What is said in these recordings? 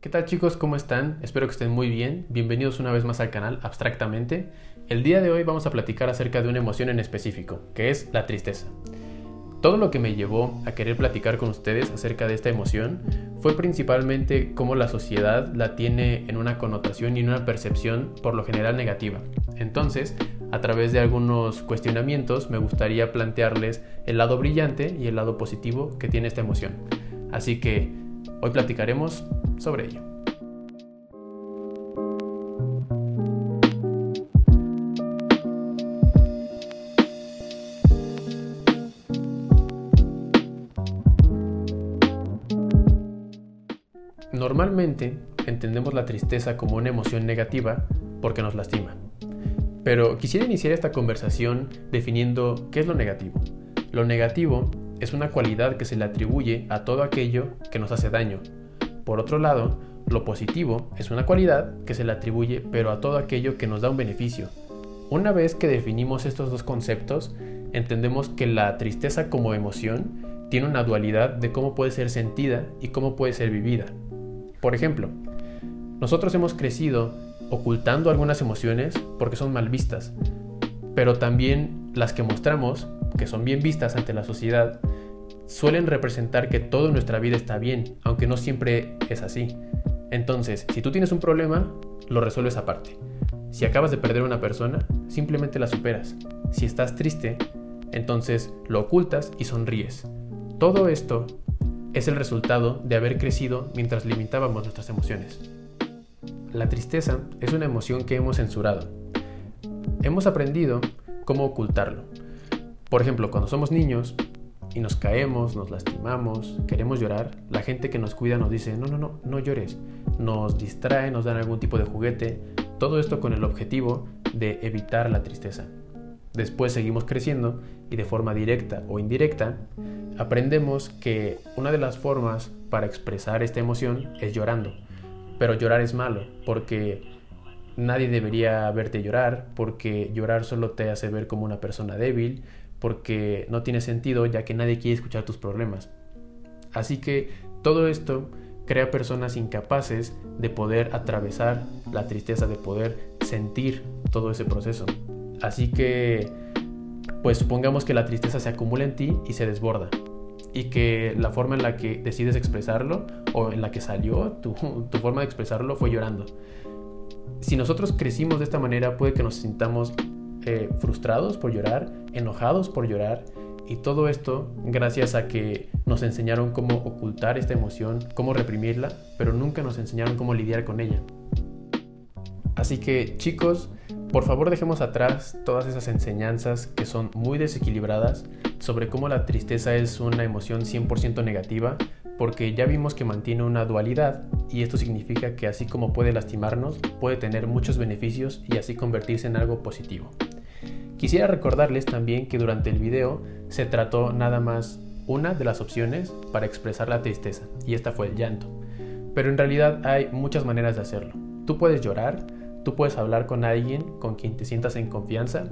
¿Qué tal chicos? ¿Cómo están? Espero que estén muy bien. Bienvenidos una vez más al canal Abstractamente. El día de hoy vamos a platicar acerca de una emoción en específico, que es la tristeza. Todo lo que me llevó a querer platicar con ustedes acerca de esta emoción fue principalmente cómo la sociedad la tiene en una connotación y en una percepción por lo general negativa. Entonces, a través de algunos cuestionamientos me gustaría plantearles el lado brillante y el lado positivo que tiene esta emoción. Así que hoy platicaremos sobre ello. Normalmente entendemos la tristeza como una emoción negativa porque nos lastima. Pero quisiera iniciar esta conversación definiendo qué es lo negativo. Lo negativo es una cualidad que se le atribuye a todo aquello que nos hace daño. Por otro lado, lo positivo es una cualidad que se le atribuye pero a todo aquello que nos da un beneficio. Una vez que definimos estos dos conceptos, entendemos que la tristeza como emoción tiene una dualidad de cómo puede ser sentida y cómo puede ser vivida. Por ejemplo, nosotros hemos crecido ocultando algunas emociones porque son mal vistas, pero también las que mostramos, que son bien vistas ante la sociedad, suelen representar que toda nuestra vida está bien, aunque no siempre es así. Entonces, si tú tienes un problema, lo resuelves aparte. Si acabas de perder a una persona, simplemente la superas. Si estás triste, entonces lo ocultas y sonríes. Todo esto es el resultado de haber crecido mientras limitábamos nuestras emociones. La tristeza es una emoción que hemos censurado. Hemos aprendido cómo ocultarlo. Por ejemplo, cuando somos niños y nos caemos, nos lastimamos, queremos llorar, la gente que nos cuida nos dice, no, no, no, no llores. Nos distrae, nos dan algún tipo de juguete. Todo esto con el objetivo de evitar la tristeza. Después seguimos creciendo y de forma directa o indirecta aprendemos que una de las formas para expresar esta emoción es llorando. Pero llorar es malo porque nadie debería verte llorar, porque llorar solo te hace ver como una persona débil, porque no tiene sentido ya que nadie quiere escuchar tus problemas. Así que todo esto crea personas incapaces de poder atravesar la tristeza, de poder sentir todo ese proceso. Así que, pues supongamos que la tristeza se acumula en ti y se desborda. Y que la forma en la que decides expresarlo o en la que salió tu, forma de expresarlo fue llorando. Si nosotros crecimos de esta manera, puede que nos sintamos eh, frustrados por llorar, enojados por llorar. Y todo esto gracias a que nos enseñaron cómo ocultar esta emoción, cómo reprimirla, pero nunca nos enseñaron cómo lidiar con ella. Así que chicos, por favor dejemos atrás todas esas enseñanzas que son muy desequilibradas sobre cómo la tristeza es una emoción 100% negativa, porque ya vimos que mantiene una dualidad y esto significa que así como puede lastimarnos, puede tener muchos beneficios y así convertirse en algo positivo. Quisiera recordarles también que durante el video se trató nada más una de las opciones para expresar la tristeza y esta fue el llanto. Pero en realidad hay muchas maneras de hacerlo. Tú puedes llorar, Tú puedes hablar con alguien con quien te sientas en confianza,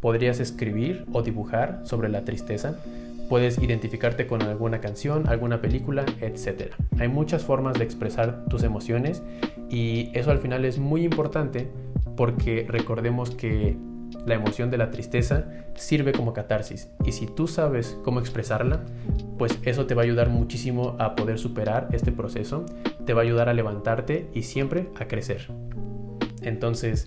podrías escribir o dibujar sobre la tristeza, puedes identificarte con alguna canción, alguna película, etc. Hay muchas formas de expresar tus emociones y eso al final es muy importante porque recordemos que la emoción de la tristeza sirve como catarsis y si tú sabes cómo expresarla, pues eso te va a ayudar muchísimo a poder superar este proceso, te va a ayudar a levantarte y siempre a crecer. Entonces,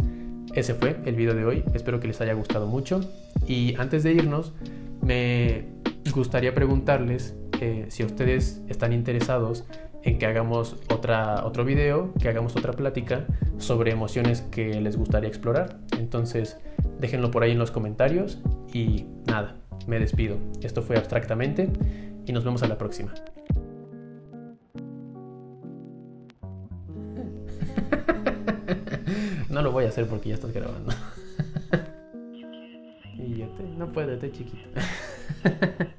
ese fue el video de hoy. Espero que les haya gustado mucho. Y antes de irnos, me gustaría preguntarles eh, si ustedes están interesados en que hagamos otra, otro video, que hagamos otra plática sobre emociones que les gustaría explorar. Entonces, déjenlo por ahí en los comentarios y nada, me despido. Esto fue abstractamente y nos vemos a la próxima. No lo voy a hacer porque ya estás grabando. y yo te, no puedo, estoy chiquito.